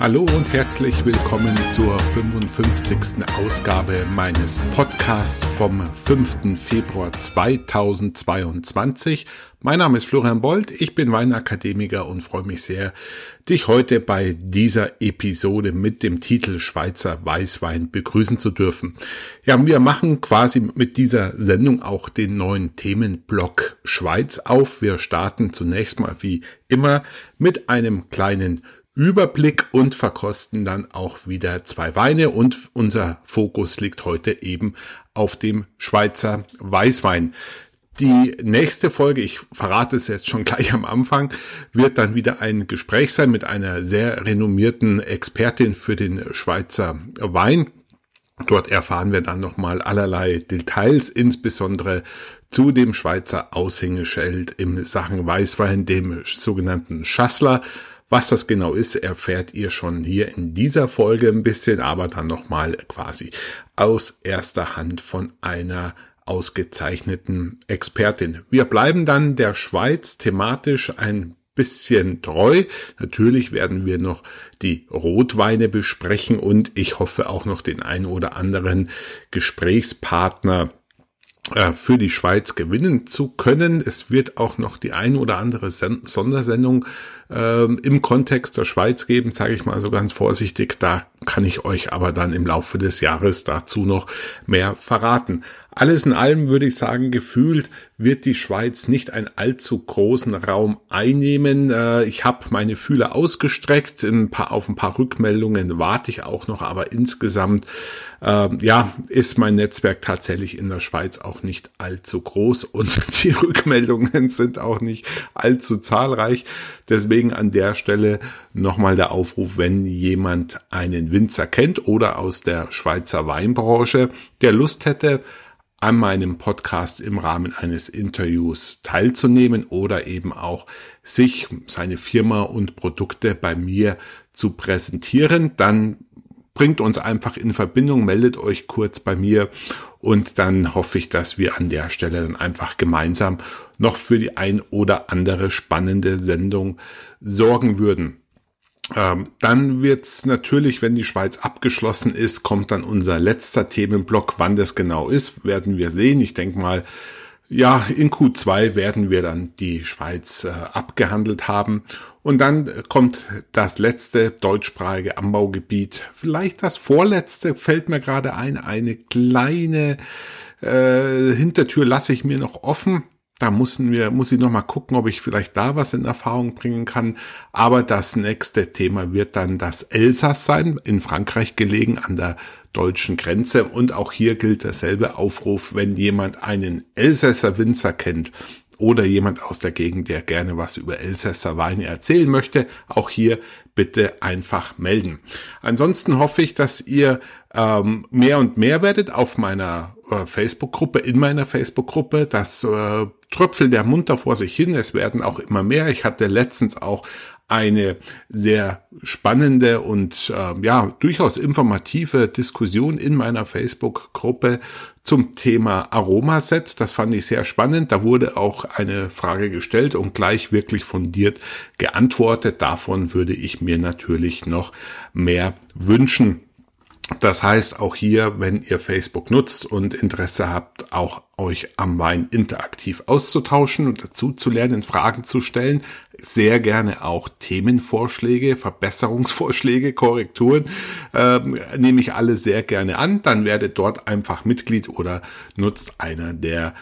Hallo und herzlich willkommen zur 55. Ausgabe meines Podcasts vom 5. Februar 2022. Mein Name ist Florian Bold, ich bin Weinakademiker und freue mich sehr, dich heute bei dieser Episode mit dem Titel Schweizer Weißwein begrüßen zu dürfen. Ja, wir machen quasi mit dieser Sendung auch den neuen Themenblock Schweiz auf. Wir starten zunächst mal wie immer mit einem kleinen Überblick und verkosten dann auch wieder zwei Weine und unser Fokus liegt heute eben auf dem Schweizer Weißwein. Die nächste Folge, ich verrate es jetzt schon gleich am Anfang, wird dann wieder ein Gespräch sein mit einer sehr renommierten Expertin für den Schweizer Wein. Dort erfahren wir dann nochmal allerlei Details, insbesondere zu dem Schweizer Aushängeschild im Sachen Weißwein, dem sogenannten Schassler. Was das genau ist, erfährt ihr schon hier in dieser Folge ein bisschen, aber dann nochmal quasi aus erster Hand von einer ausgezeichneten Expertin. Wir bleiben dann der Schweiz thematisch ein bisschen treu. Natürlich werden wir noch die Rotweine besprechen und ich hoffe auch noch den ein oder anderen Gesprächspartner für die Schweiz gewinnen zu können. Es wird auch noch die ein oder andere Sen Sondersendung äh, im Kontext der Schweiz geben, sage ich mal so ganz vorsichtig. Da kann ich euch aber dann im Laufe des Jahres dazu noch mehr verraten. Alles in allem würde ich sagen, gefühlt wird die Schweiz nicht einen allzu großen Raum einnehmen. Äh, ich habe meine Fühler ausgestreckt, ein paar, auf ein paar Rückmeldungen warte ich auch noch, aber insgesamt äh, ja, ist mein Netzwerk tatsächlich in der Schweiz auch nicht allzu groß und die Rückmeldungen sind auch nicht allzu zahlreich. Deswegen an der Stelle nochmal der Aufruf, wenn jemand einen Winzer kennt oder aus der Schweizer Weinbranche, der Lust hätte, an meinem Podcast im Rahmen eines Interviews teilzunehmen oder eben auch sich, seine Firma und Produkte bei mir zu präsentieren, dann bringt uns einfach in Verbindung, meldet euch kurz bei mir und dann hoffe ich, dass wir an der Stelle dann einfach gemeinsam noch für die ein oder andere spannende Sendung sorgen würden. Ähm, dann wird's natürlich, wenn die Schweiz abgeschlossen ist, kommt dann unser letzter Themenblock. Wann das genau ist, werden wir sehen. Ich denke mal, ja, in Q2 werden wir dann die Schweiz äh, abgehandelt haben. Und dann kommt das letzte deutschsprachige Anbaugebiet. Vielleicht das vorletzte fällt mir gerade ein. Eine kleine äh, Hintertür lasse ich mir noch offen. Da müssen wir, muss ich noch mal gucken, ob ich vielleicht da was in Erfahrung bringen kann. Aber das nächste Thema wird dann das Elsass sein, in Frankreich gelegen an der deutschen Grenze. Und auch hier gilt derselbe Aufruf, wenn jemand einen Elsässer Winzer kennt oder jemand aus der Gegend, der gerne was über Elsässer Weine erzählen möchte, auch hier bitte einfach melden. Ansonsten hoffe ich, dass ihr ähm, mehr und mehr werdet auf meiner äh, Facebook-Gruppe, in meiner Facebook-Gruppe. Das äh, tröpfelt der munter vor sich hin. Es werden auch immer mehr. Ich hatte letztens auch eine sehr spannende und äh, ja durchaus informative Diskussion in meiner Facebook-Gruppe zum Thema Aromaset. Das fand ich sehr spannend. Da wurde auch eine Frage gestellt und gleich wirklich fundiert geantwortet. Davon würde ich mir natürlich noch mehr wünschen. Das heißt, auch hier, wenn ihr Facebook nutzt und Interesse habt, auch euch am Wein interaktiv auszutauschen und dazu zu lernen, Fragen zu stellen, sehr gerne auch Themenvorschläge, Verbesserungsvorschläge, Korrekturen, ähm, nehme ich alle sehr gerne an. Dann werdet dort einfach Mitglied oder nutzt einer der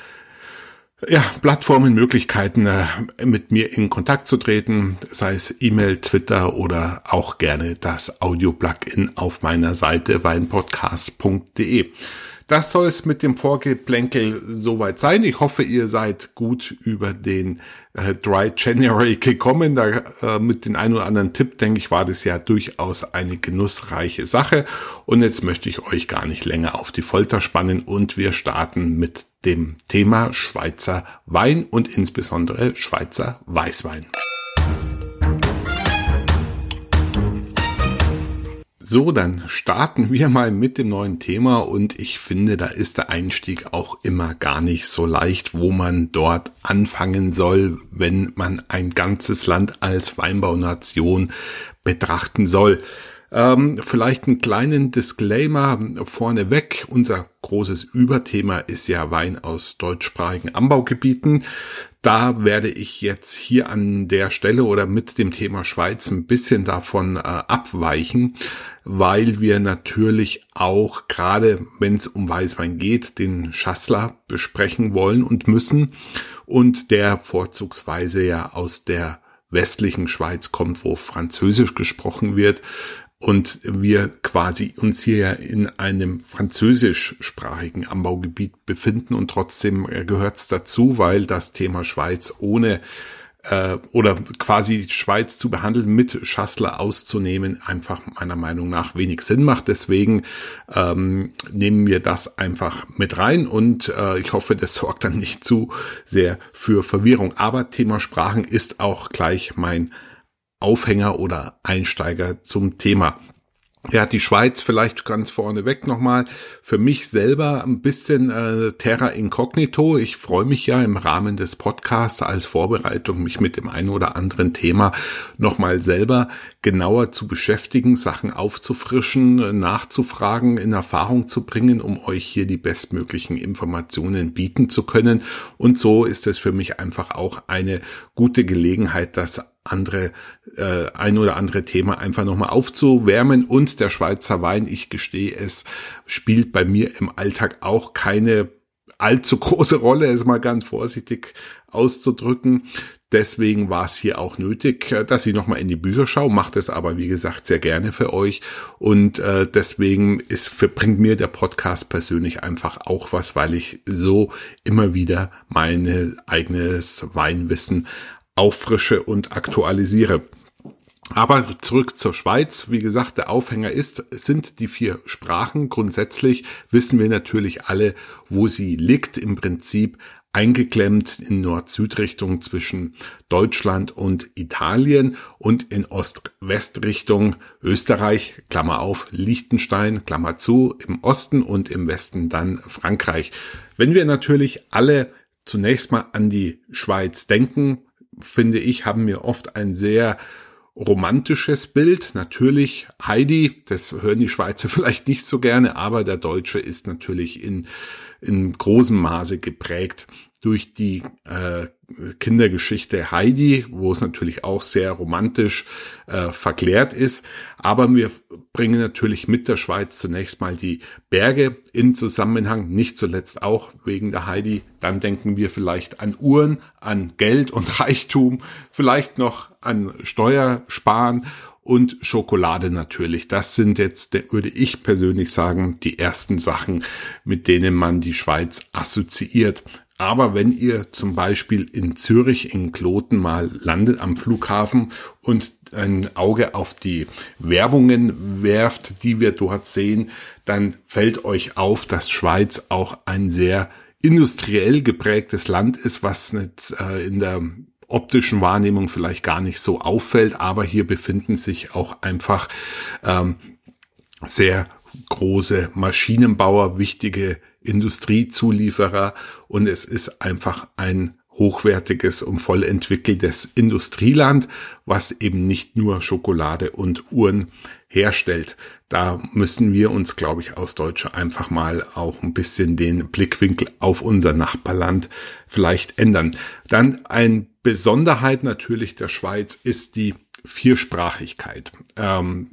ja, Plattformen, Möglichkeiten, äh, mit mir in Kontakt zu treten, sei es E-Mail, Twitter oder auch gerne das Audio-Plugin auf meiner Seite weinpodcast.de. Das soll es mit dem Vorgeplänkel soweit sein. Ich hoffe, ihr seid gut über den äh, Dry January gekommen. Da, äh, mit den ein oder anderen Tipp, denke ich, war das ja durchaus eine genussreiche Sache. Und jetzt möchte ich euch gar nicht länger auf die Folter spannen und wir starten mit dem Thema Schweizer Wein und insbesondere Schweizer Weißwein. So, dann starten wir mal mit dem neuen Thema und ich finde, da ist der Einstieg auch immer gar nicht so leicht, wo man dort anfangen soll, wenn man ein ganzes Land als Weinbaunation betrachten soll. Ähm, vielleicht einen kleinen Disclaimer vorneweg. Unser großes Überthema ist ja Wein aus deutschsprachigen Anbaugebieten. Da werde ich jetzt hier an der Stelle oder mit dem Thema Schweiz ein bisschen davon äh, abweichen, weil wir natürlich auch gerade, wenn es um Weißwein geht, den Schassler besprechen wollen und müssen und der vorzugsweise ja aus der westlichen Schweiz kommt, wo Französisch gesprochen wird und wir quasi uns hier ja in einem französischsprachigen Anbaugebiet befinden und trotzdem äh, gehört es dazu, weil das Thema Schweiz ohne äh, oder quasi Schweiz zu behandeln mit Schassler auszunehmen einfach meiner Meinung nach wenig Sinn macht. Deswegen ähm, nehmen wir das einfach mit rein und äh, ich hoffe, das sorgt dann nicht zu sehr für Verwirrung. Aber Thema Sprachen ist auch gleich mein Aufhänger oder Einsteiger zum Thema. Ja, die Schweiz vielleicht ganz vorneweg nochmal. Für mich selber ein bisschen äh, Terra Incognito. Ich freue mich ja im Rahmen des Podcasts als Vorbereitung, mich mit dem einen oder anderen Thema nochmal selber genauer zu beschäftigen, Sachen aufzufrischen, nachzufragen, in Erfahrung zu bringen, um euch hier die bestmöglichen Informationen bieten zu können. Und so ist es für mich einfach auch eine gute Gelegenheit, das andere, äh, ein oder andere Thema einfach nochmal aufzuwärmen. Und der Schweizer Wein, ich gestehe es, spielt bei mir im Alltag auch keine allzu große Rolle, es mal ganz vorsichtig auszudrücken. Deswegen war es hier auch nötig, dass ich nochmal in die Bücher schaue, macht es aber, wie gesagt, sehr gerne für euch. Und äh, deswegen ist, bringt mir der Podcast persönlich einfach auch was, weil ich so immer wieder meine eigenes Weinwissen auffrische und aktualisiere. Aber zurück zur Schweiz. Wie gesagt, der Aufhänger ist, sind die vier Sprachen. Grundsätzlich wissen wir natürlich alle, wo sie liegt. Im Prinzip eingeklemmt in Nord-Süd-Richtung zwischen Deutschland und Italien und in Ost-West-Richtung Österreich, Klammer auf, Liechtenstein, Klammer zu, im Osten und im Westen dann Frankreich. Wenn wir natürlich alle zunächst mal an die Schweiz denken, finde ich, haben wir oft ein sehr romantisches Bild. Natürlich Heidi, das hören die Schweizer vielleicht nicht so gerne, aber der Deutsche ist natürlich in, in großem Maße geprägt durch die äh, Kindergeschichte Heidi, wo es natürlich auch sehr romantisch äh, verklärt ist. Aber wir bringen natürlich mit der Schweiz zunächst mal die Berge in Zusammenhang, nicht zuletzt auch wegen der Heidi. Dann denken wir vielleicht an Uhren, an Geld und Reichtum, vielleicht noch an Steuersparen und Schokolade natürlich. Das sind jetzt, würde ich persönlich sagen, die ersten Sachen, mit denen man die Schweiz assoziiert. Aber wenn ihr zum Beispiel in Zürich in Kloten mal landet am Flughafen und ein Auge auf die Werbungen werft, die wir dort sehen, dann fällt euch auf, dass Schweiz auch ein sehr industriell geprägtes Land ist, was äh, in der optischen Wahrnehmung vielleicht gar nicht so auffällt, aber hier befinden sich auch einfach ähm, sehr große Maschinenbauer, wichtige Industriezulieferer und es ist einfach ein hochwertiges und voll entwickeltes Industrieland, was eben nicht nur Schokolade und Uhren herstellt. Da müssen wir uns, glaube ich, aus Deutsche einfach mal auch ein bisschen den Blickwinkel auf unser Nachbarland vielleicht ändern. Dann eine Besonderheit natürlich der Schweiz ist die Viersprachigkeit. Ähm,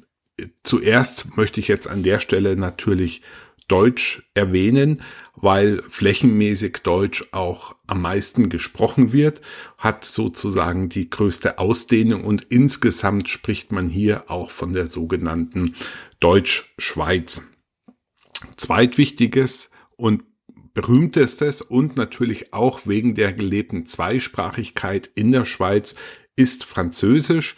zuerst möchte ich jetzt an der Stelle natürlich Deutsch erwähnen, weil flächenmäßig Deutsch auch am meisten gesprochen wird, hat sozusagen die größte Ausdehnung und insgesamt spricht man hier auch von der sogenannten Deutsch-Schweiz. Zweitwichtiges und berühmtestes und natürlich auch wegen der gelebten Zweisprachigkeit in der Schweiz ist Französisch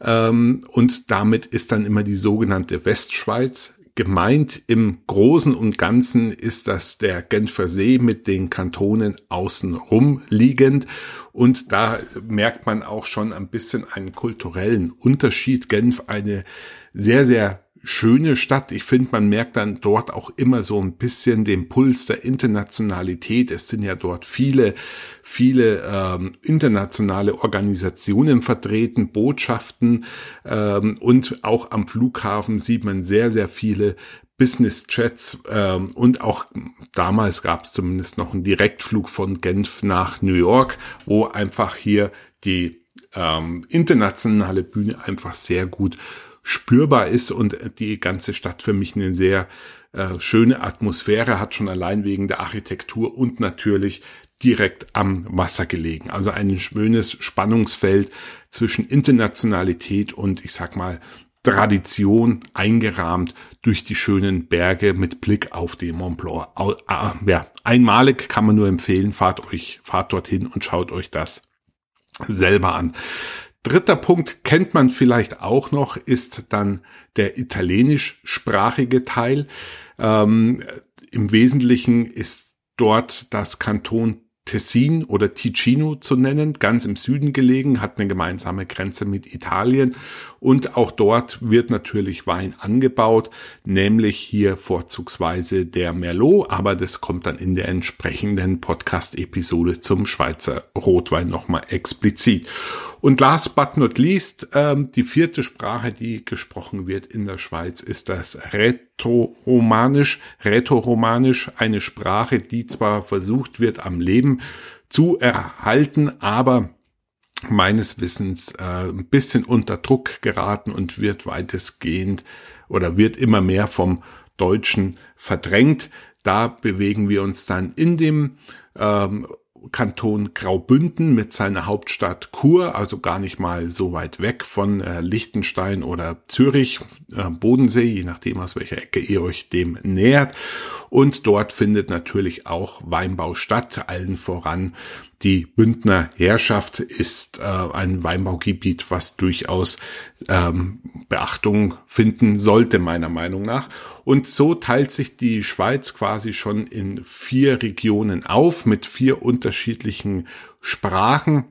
ähm, und damit ist dann immer die sogenannte Westschweiz Gemeint im Großen und Ganzen ist das der Genfer See mit den Kantonen außenrum liegend. Und da merkt man auch schon ein bisschen einen kulturellen Unterschied. Genf eine sehr, sehr schöne Stadt. Ich finde, man merkt dann dort auch immer so ein bisschen den Puls der Internationalität. Es sind ja dort viele, viele ähm, internationale Organisationen vertreten, Botschaften ähm, und auch am Flughafen sieht man sehr, sehr viele Business Chats ähm, und auch damals gab es zumindest noch einen Direktflug von Genf nach New York, wo einfach hier die ähm, internationale Bühne einfach sehr gut spürbar ist und die ganze Stadt für mich eine sehr äh, schöne Atmosphäre hat, schon allein wegen der Architektur und natürlich direkt am Wasser gelegen. Also ein schönes Spannungsfeld zwischen Internationalität und ich sag mal Tradition eingerahmt durch die schönen Berge mit Blick auf den Mont Blanc. Ja, einmalig kann man nur empfehlen, fahrt euch, fahrt dorthin und schaut euch das selber an. Dritter Punkt kennt man vielleicht auch noch, ist dann der italienischsprachige Teil. Ähm, Im Wesentlichen ist dort das Kanton Tessin oder Ticino zu nennen, ganz im Süden gelegen, hat eine gemeinsame Grenze mit Italien und auch dort wird natürlich Wein angebaut, nämlich hier vorzugsweise der Merlot, aber das kommt dann in der entsprechenden Podcast-Episode zum Schweizer Rotwein nochmal explizit. Und last but not least, ähm, die vierte Sprache, die gesprochen wird in der Schweiz, ist das Rätoromanisch. Rätoromanisch, eine Sprache, die zwar versucht wird, am Leben zu erhalten, aber meines Wissens äh, ein bisschen unter Druck geraten und wird weitestgehend oder wird immer mehr vom Deutschen verdrängt. Da bewegen wir uns dann in dem ähm, Kanton Graubünden mit seiner Hauptstadt Chur, also gar nicht mal so weit weg von äh, Liechtenstein oder Zürich, äh, Bodensee, je nachdem aus welcher Ecke ihr euch dem nähert. Und dort findet natürlich auch Weinbau statt, allen voran die Bündner Herrschaft ist äh, ein Weinbaugebiet, was durchaus ähm, Beachtung finden sollte, meiner Meinung nach. Und so teilt sich die Schweiz quasi schon in vier Regionen auf mit vier unterschiedlichen Sprachen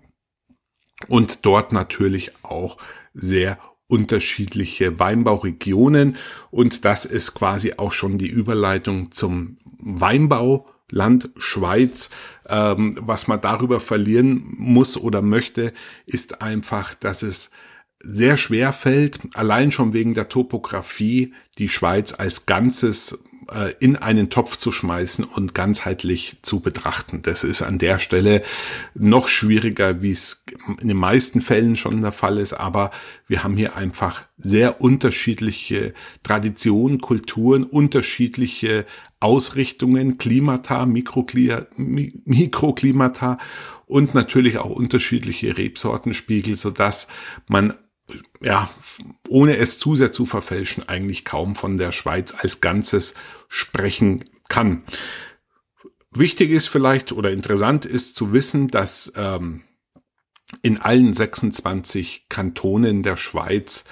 und dort natürlich auch sehr unterschiedliche Weinbauregionen. Und das ist quasi auch schon die Überleitung zum Weinbau Land Schweiz. Ähm, was man darüber verlieren muss oder möchte, ist einfach, dass es sehr schwer fällt, allein schon wegen der Topografie, die Schweiz als Ganzes äh, in einen Topf zu schmeißen und ganzheitlich zu betrachten. Das ist an der Stelle noch schwieriger, wie es in den meisten Fällen schon der Fall ist, aber wir haben hier einfach sehr unterschiedliche Traditionen, Kulturen, unterschiedliche Ausrichtungen, Klimata, Mikroklimata und natürlich auch unterschiedliche Rebsortenspiegel, so dass man ja, ohne es zu sehr zu verfälschen, eigentlich kaum von der Schweiz als Ganzes sprechen kann. Wichtig ist vielleicht oder interessant ist zu wissen, dass ähm, in allen 26 Kantonen der Schweiz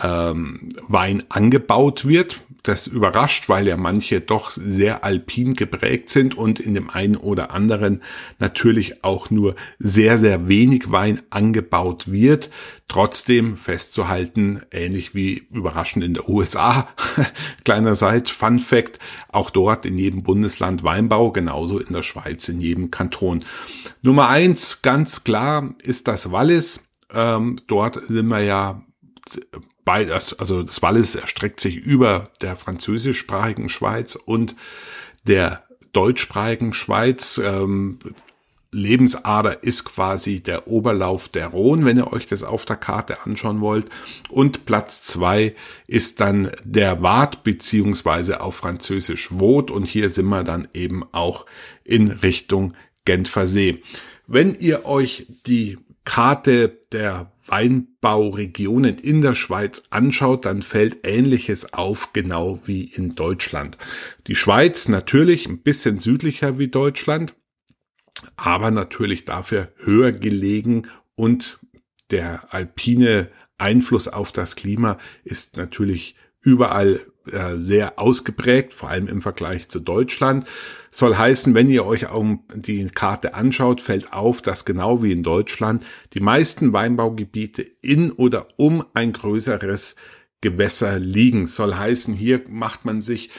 ähm, Wein angebaut wird. Das überrascht, weil ja manche doch sehr alpin geprägt sind und in dem einen oder anderen natürlich auch nur sehr, sehr wenig Wein angebaut wird. Trotzdem festzuhalten, ähnlich wie überraschend in der USA, kleiner Seite, Fun Fact, auch dort in jedem Bundesland Weinbau, genauso in der Schweiz, in jedem Kanton. Nummer eins, ganz klar, ist das Wallis. Ähm, dort sind wir ja beides, also das Wallis erstreckt sich über der französischsprachigen Schweiz und der deutschsprachigen Schweiz. Ähm, Lebensader ist quasi der Oberlauf der Rhone, wenn ihr euch das auf der Karte anschauen wollt. Und Platz zwei ist dann der Wart, beziehungsweise auf Französisch Wot. Und hier sind wir dann eben auch in Richtung Genfer See. Wenn ihr euch die Karte der Weinbauregionen in der Schweiz anschaut, dann fällt Ähnliches auf, genau wie in Deutschland. Die Schweiz natürlich ein bisschen südlicher wie Deutschland, aber natürlich dafür höher gelegen und der alpine Einfluss auf das Klima ist natürlich überall äh, sehr ausgeprägt, vor allem im Vergleich zu Deutschland. Soll heißen, wenn ihr euch die Karte anschaut, fällt auf, dass genau wie in Deutschland die meisten Weinbaugebiete in oder um ein größeres Gewässer liegen. Soll heißen, hier macht man sich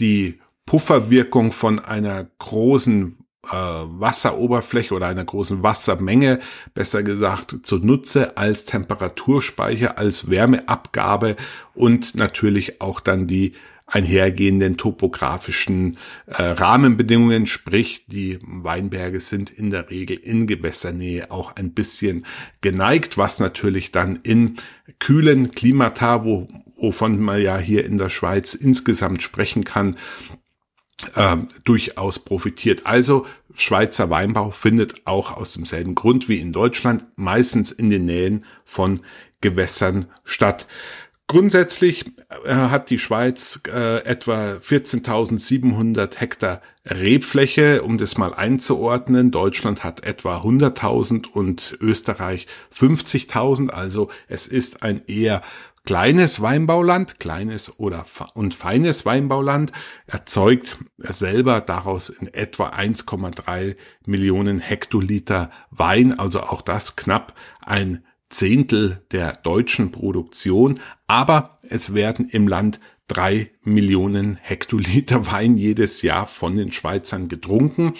die Pufferwirkung von einer großen äh, Wasseroberfläche oder einer großen Wassermenge, besser gesagt, zunutze als Temperaturspeicher, als Wärmeabgabe und natürlich auch dann die einhergehenden topografischen äh, Rahmenbedingungen, sprich die Weinberge sind in der Regel in Gewässernähe auch ein bisschen geneigt, was natürlich dann in kühlen Klimata, wo, wovon man ja hier in der Schweiz insgesamt sprechen kann, äh, durchaus profitiert. Also Schweizer Weinbau findet auch aus demselben Grund wie in Deutschland meistens in den Nähen von Gewässern statt. Grundsätzlich äh, hat die Schweiz äh, etwa 14.700 Hektar Rebfläche, um das mal einzuordnen. Deutschland hat etwa 100.000 und Österreich 50.000. Also es ist ein eher kleines Weinbauland, kleines oder und feines Weinbauland, erzeugt selber daraus in etwa 1,3 Millionen Hektoliter Wein, also auch das knapp ein Zehntel der deutschen Produktion, aber es werden im Land drei Millionen Hektoliter Wein jedes Jahr von den Schweizern getrunken.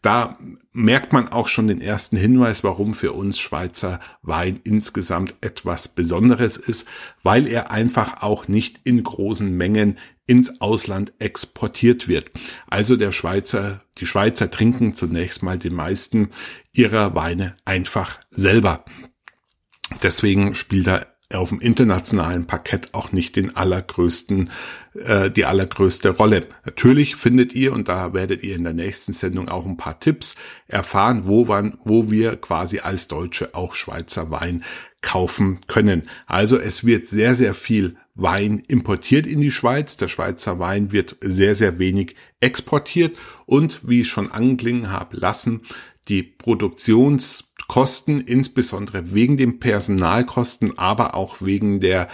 Da merkt man auch schon den ersten Hinweis, warum für uns Schweizer Wein insgesamt etwas Besonderes ist, weil er einfach auch nicht in großen Mengen ins Ausland exportiert wird. Also der Schweizer, die Schweizer trinken zunächst mal die meisten ihrer Weine einfach selber. Deswegen spielt er auf dem internationalen Parkett auch nicht den allergrößten, äh, die allergrößte Rolle. Natürlich findet ihr, und da werdet ihr in der nächsten Sendung auch ein paar Tipps erfahren, wo, wann, wo wir quasi als Deutsche auch Schweizer Wein kaufen können. Also es wird sehr, sehr viel Wein importiert in die Schweiz. Der Schweizer Wein wird sehr, sehr wenig exportiert. Und wie ich schon anklingen habe lassen, die Produktionskosten, insbesondere wegen den Personalkosten, aber auch wegen der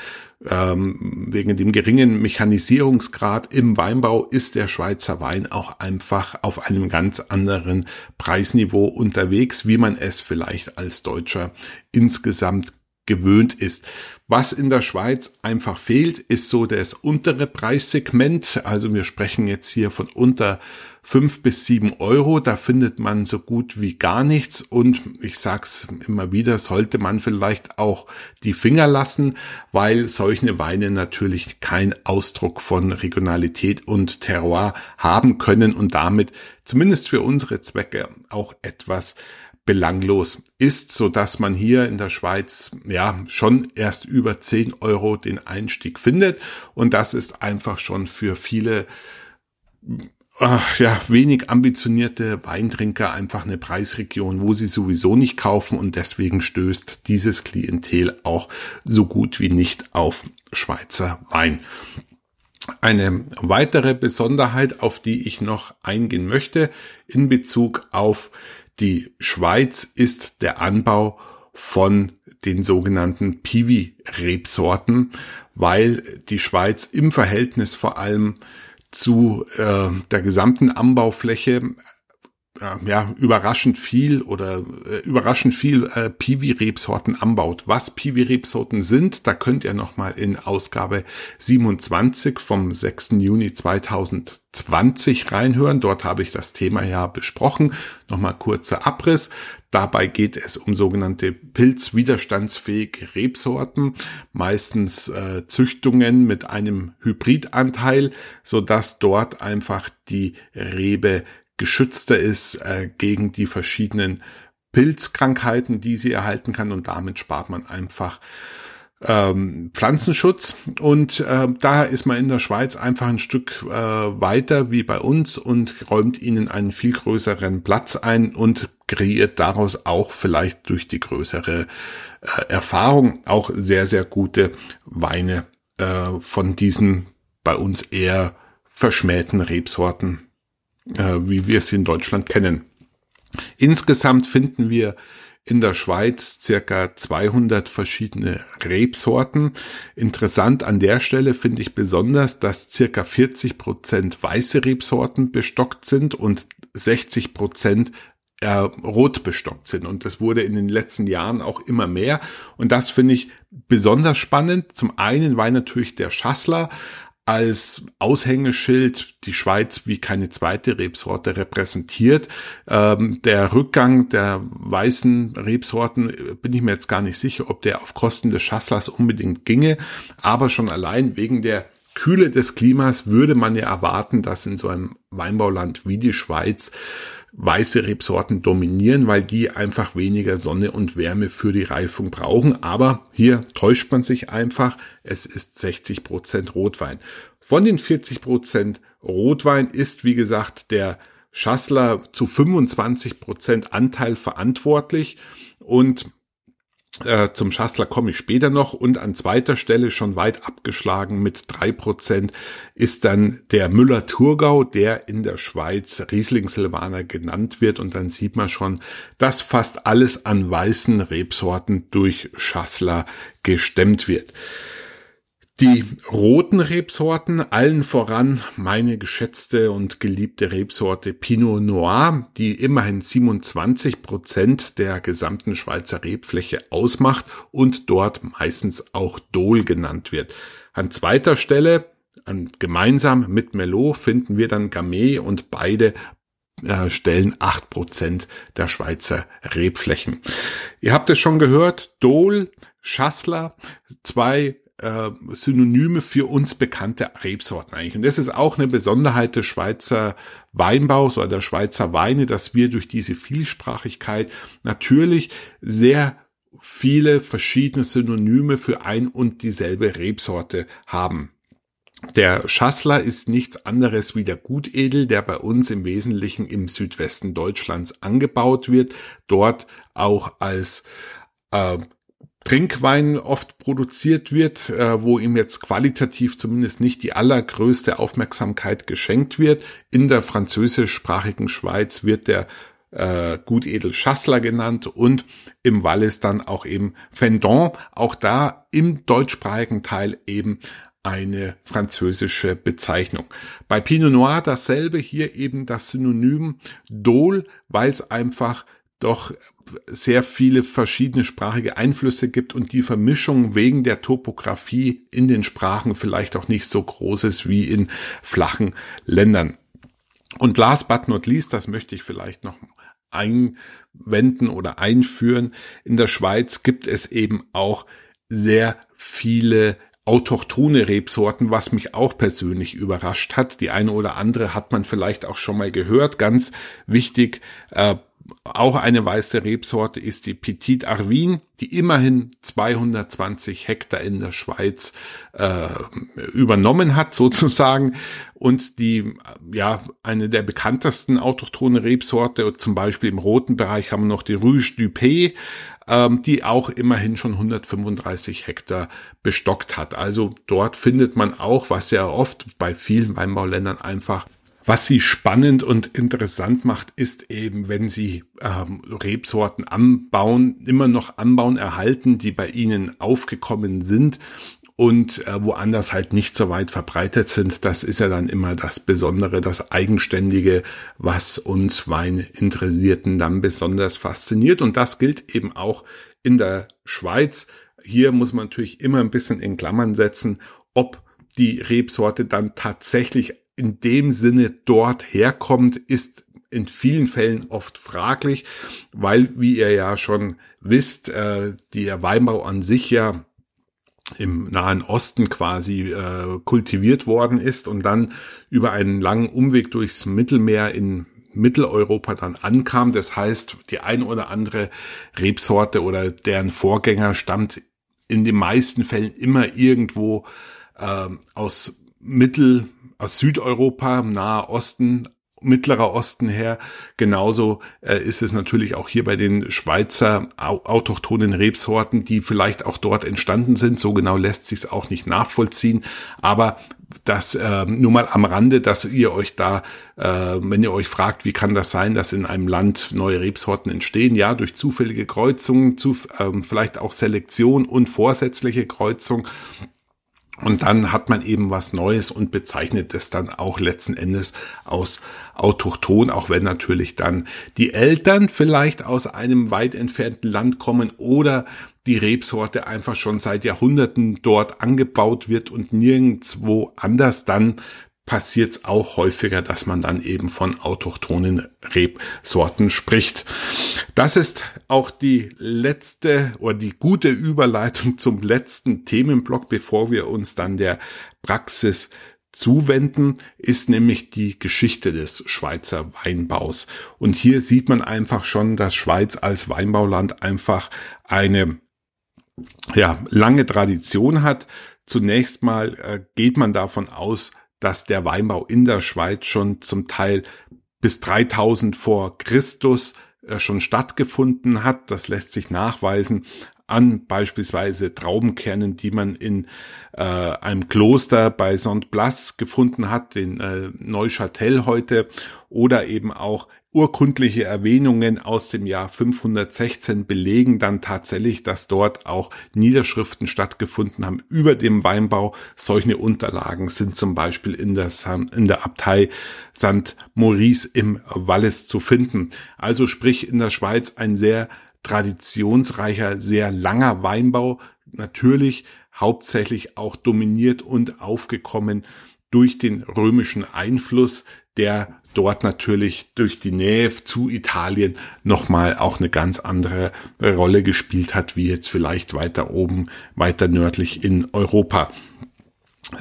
ähm, wegen dem geringen Mechanisierungsgrad im Weinbau ist der Schweizer Wein auch einfach auf einem ganz anderen Preisniveau unterwegs, wie man es vielleicht als Deutscher insgesamt gewöhnt ist. Was in der Schweiz einfach fehlt, ist so das untere Preissegment. Also wir sprechen jetzt hier von unter fünf bis sieben Euro. Da findet man so gut wie gar nichts. Und ich sag's immer wieder, sollte man vielleicht auch die Finger lassen, weil solche Weine natürlich kein Ausdruck von Regionalität und Terroir haben können und damit zumindest für unsere Zwecke auch etwas belanglos ist, so dass man hier in der Schweiz ja schon erst über 10 Euro den Einstieg findet. Und das ist einfach schon für viele ach, ja, wenig ambitionierte Weintrinker einfach eine Preisregion, wo sie sowieso nicht kaufen und deswegen stößt dieses Klientel auch so gut wie nicht auf Schweizer Wein. Eine weitere Besonderheit, auf die ich noch eingehen möchte in Bezug auf die Schweiz ist der Anbau von den sogenannten Piwi-Rebsorten, weil die Schweiz im Verhältnis vor allem zu äh, der gesamten Anbaufläche ja, überraschend viel oder äh, überraschend viel äh, Piwi-Rebsorten anbaut. Was Piwi-Rebsorten sind, da könnt ihr nochmal in Ausgabe 27 vom 6. Juni 2020 reinhören. Dort habe ich das Thema ja besprochen. Nochmal kurzer Abriss. Dabei geht es um sogenannte pilzwiderstandsfähige Rebsorten, meistens äh, Züchtungen mit einem Hybridanteil, so dass dort einfach die Rebe geschützter ist äh, gegen die verschiedenen Pilzkrankheiten, die sie erhalten kann. Und damit spart man einfach ähm, Pflanzenschutz. Und äh, da ist man in der Schweiz einfach ein Stück äh, weiter wie bei uns und räumt ihnen einen viel größeren Platz ein und kreiert daraus auch vielleicht durch die größere äh, Erfahrung auch sehr, sehr gute Weine äh, von diesen bei uns eher verschmähten Rebsorten äh, wie wir es in Deutschland kennen. Insgesamt finden wir in der Schweiz circa 200 verschiedene Rebsorten. Interessant an der Stelle finde ich besonders, dass circa 40 Prozent weiße Rebsorten bestockt sind und 60 Prozent äh, rot bestockt sind. Und das wurde in den letzten Jahren auch immer mehr. Und das finde ich besonders spannend. Zum einen, weil natürlich der Schassler als Aushängeschild die Schweiz wie keine zweite Rebsorte repräsentiert. Ähm, der Rückgang der weißen Rebsorten äh, bin ich mir jetzt gar nicht sicher, ob der auf Kosten des Schasslers unbedingt ginge, aber schon allein wegen der Kühle des Klimas würde man ja erwarten, dass in so einem Weinbauland wie die Schweiz weiße Rebsorten dominieren, weil die einfach weniger Sonne und Wärme für die Reifung brauchen. Aber hier täuscht man sich einfach. Es ist 60 Prozent Rotwein. Von den 40 Prozent Rotwein ist, wie gesagt, der Schassler zu 25 Prozent Anteil verantwortlich und äh, zum Schassler komme ich später noch und an zweiter Stelle schon weit abgeschlagen mit drei Prozent ist dann der Müller-Thurgau, der in der Schweiz Riesling Silvaner genannt wird und dann sieht man schon, dass fast alles an weißen Rebsorten durch Schassler gestemmt wird. Die roten Rebsorten, allen voran meine geschätzte und geliebte Rebsorte Pinot Noir, die immerhin 27 Prozent der gesamten Schweizer Rebfläche ausmacht und dort meistens auch Dol genannt wird. An zweiter Stelle, an, gemeinsam mit Melot, finden wir dann Gamay und beide äh, stellen acht Prozent der Schweizer Rebflächen. Ihr habt es schon gehört, Dol, Schassler, zwei äh, Synonyme für uns bekannte Rebsorten eigentlich. Und das ist auch eine Besonderheit des Schweizer Weinbaus oder der Schweizer Weine, dass wir durch diese Vielsprachigkeit natürlich sehr viele verschiedene Synonyme für ein und dieselbe Rebsorte haben. Der Schassler ist nichts anderes wie der Gutedel, der bei uns im Wesentlichen im Südwesten Deutschlands angebaut wird, dort auch als äh, Trinkwein oft produziert wird, äh, wo ihm jetzt qualitativ zumindest nicht die allergrößte Aufmerksamkeit geschenkt wird. In der französischsprachigen Schweiz wird der äh, Gutedel Schassler genannt und im Wallis dann auch eben Fendon, auch da im deutschsprachigen Teil eben eine französische Bezeichnung. Bei Pinot Noir dasselbe, hier eben das Synonym Dol, weil es einfach doch sehr viele verschiedene sprachige Einflüsse gibt und die Vermischung wegen der Topografie in den Sprachen vielleicht auch nicht so groß ist wie in flachen Ländern. Und last but not least, das möchte ich vielleicht noch einwenden oder einführen. In der Schweiz gibt es eben auch sehr viele autochthone Rebsorten, was mich auch persönlich überrascht hat. Die eine oder andere hat man vielleicht auch schon mal gehört. Ganz wichtig, äh, auch eine weiße Rebsorte ist die Petit Arvin, die immerhin 220 Hektar in der Schweiz äh, übernommen hat, sozusagen. Und die, ja, eine der bekanntesten autochthonen Rebsorte, zum Beispiel im roten Bereich haben wir noch die Rouge du Pays, ähm, die auch immerhin schon 135 Hektar bestockt hat. Also dort findet man auch, was sehr oft bei vielen Weinbauländern einfach was sie spannend und interessant macht, ist eben, wenn sie ähm, Rebsorten anbauen, immer noch anbauen, erhalten, die bei ihnen aufgekommen sind und äh, woanders halt nicht so weit verbreitet sind. Das ist ja dann immer das Besondere, das Eigenständige, was uns Weininteressierten dann besonders fasziniert. Und das gilt eben auch in der Schweiz. Hier muss man natürlich immer ein bisschen in Klammern setzen, ob die Rebsorte dann tatsächlich in dem Sinne dort herkommt, ist in vielen Fällen oft fraglich, weil, wie ihr ja schon wisst, äh, der Weinbau an sich ja im Nahen Osten quasi äh, kultiviert worden ist und dann über einen langen Umweg durchs Mittelmeer in Mitteleuropa dann ankam. Das heißt, die ein oder andere Rebsorte oder deren Vorgänger stammt in den meisten Fällen immer irgendwo äh, aus Mittel, aus Südeuropa, Nahe Osten, Mittlerer Osten her. Genauso äh, ist es natürlich auch hier bei den Schweizer autochthonen Rebsorten, die vielleicht auch dort entstanden sind. So genau lässt sich es auch nicht nachvollziehen. Aber das äh, nur mal am Rande, dass ihr euch da, äh, wenn ihr euch fragt, wie kann das sein, dass in einem Land neue Rebsorten entstehen? Ja, durch zufällige Kreuzungen, zu, ähm, vielleicht auch Selektion und vorsätzliche Kreuzung Und dann hat man eben was Neues und bezeichnet es dann auch letzten Endes aus autochton, auch wenn natürlich dann die Eltern vielleicht aus einem weit entfernten Land kommen oder die Rebsorte einfach schon seit Jahrhunderten dort angebaut wird und nirgendwo anders, dann passiert es auch häufiger, dass man dann eben von autochthonen Rebsorten spricht. Das ist auch die letzte oder die gute Überleitung zum letzten Themenblock, bevor wir uns dann der Praxis zuwenden, ist nämlich die Geschichte des Schweizer Weinbaus. Und hier sieht man einfach schon, dass Schweiz als Weinbauland einfach eine ja, lange Tradition hat. Zunächst mal äh, geht man davon aus, dass der Weinbau in der Schweiz schon zum Teil bis 3000 vor Christus äh, schon stattgefunden hat. Das lässt sich nachweisen an beispielsweise Traubenkernen, die man in äh, einem Kloster bei Saint-Blas gefunden hat, in äh, Neuchâtel heute, oder eben auch urkundliche Erwähnungen aus dem Jahr 516 belegen dann tatsächlich, dass dort auch Niederschriften stattgefunden haben über dem Weinbau. Solche Unterlagen sind zum Beispiel in der, in der Abtei St. Maurice im Wallis zu finden. Also sprich in der Schweiz ein sehr traditionsreicher, sehr langer Weinbau. Natürlich hauptsächlich auch dominiert und aufgekommen durch den römischen Einfluss, der dort natürlich durch die Nähe zu Italien nochmal auch eine ganz andere Rolle gespielt hat, wie jetzt vielleicht weiter oben, weiter nördlich in Europa.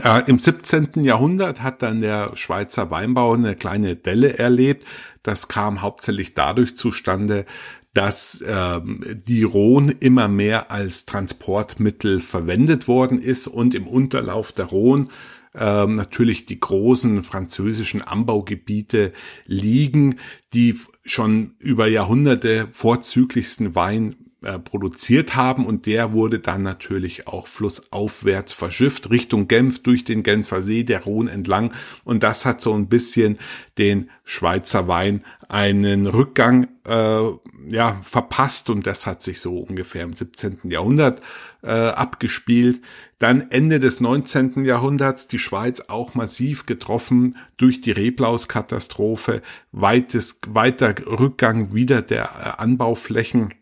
Äh, Im 17. Jahrhundert hat dann der Schweizer Weinbau eine kleine Delle erlebt. Das kam hauptsächlich dadurch zustande, dass ähm, die Rhone immer mehr als Transportmittel verwendet worden ist und im Unterlauf der Rhone ähm, natürlich die großen französischen Anbaugebiete liegen, die schon über Jahrhunderte vorzüglichsten Wein äh, produziert haben und der wurde dann natürlich auch flussaufwärts verschifft Richtung Genf durch den Genfer See, der Rhone entlang und das hat so ein bisschen den Schweizer Wein einen Rückgang äh, ja verpasst und das hat sich so ungefähr im 17. Jahrhundert äh, abgespielt. Dann Ende des 19. Jahrhunderts die Schweiz auch massiv getroffen durch die Reblauskatastrophe, weites, weiter Rückgang wieder der äh, Anbauflächen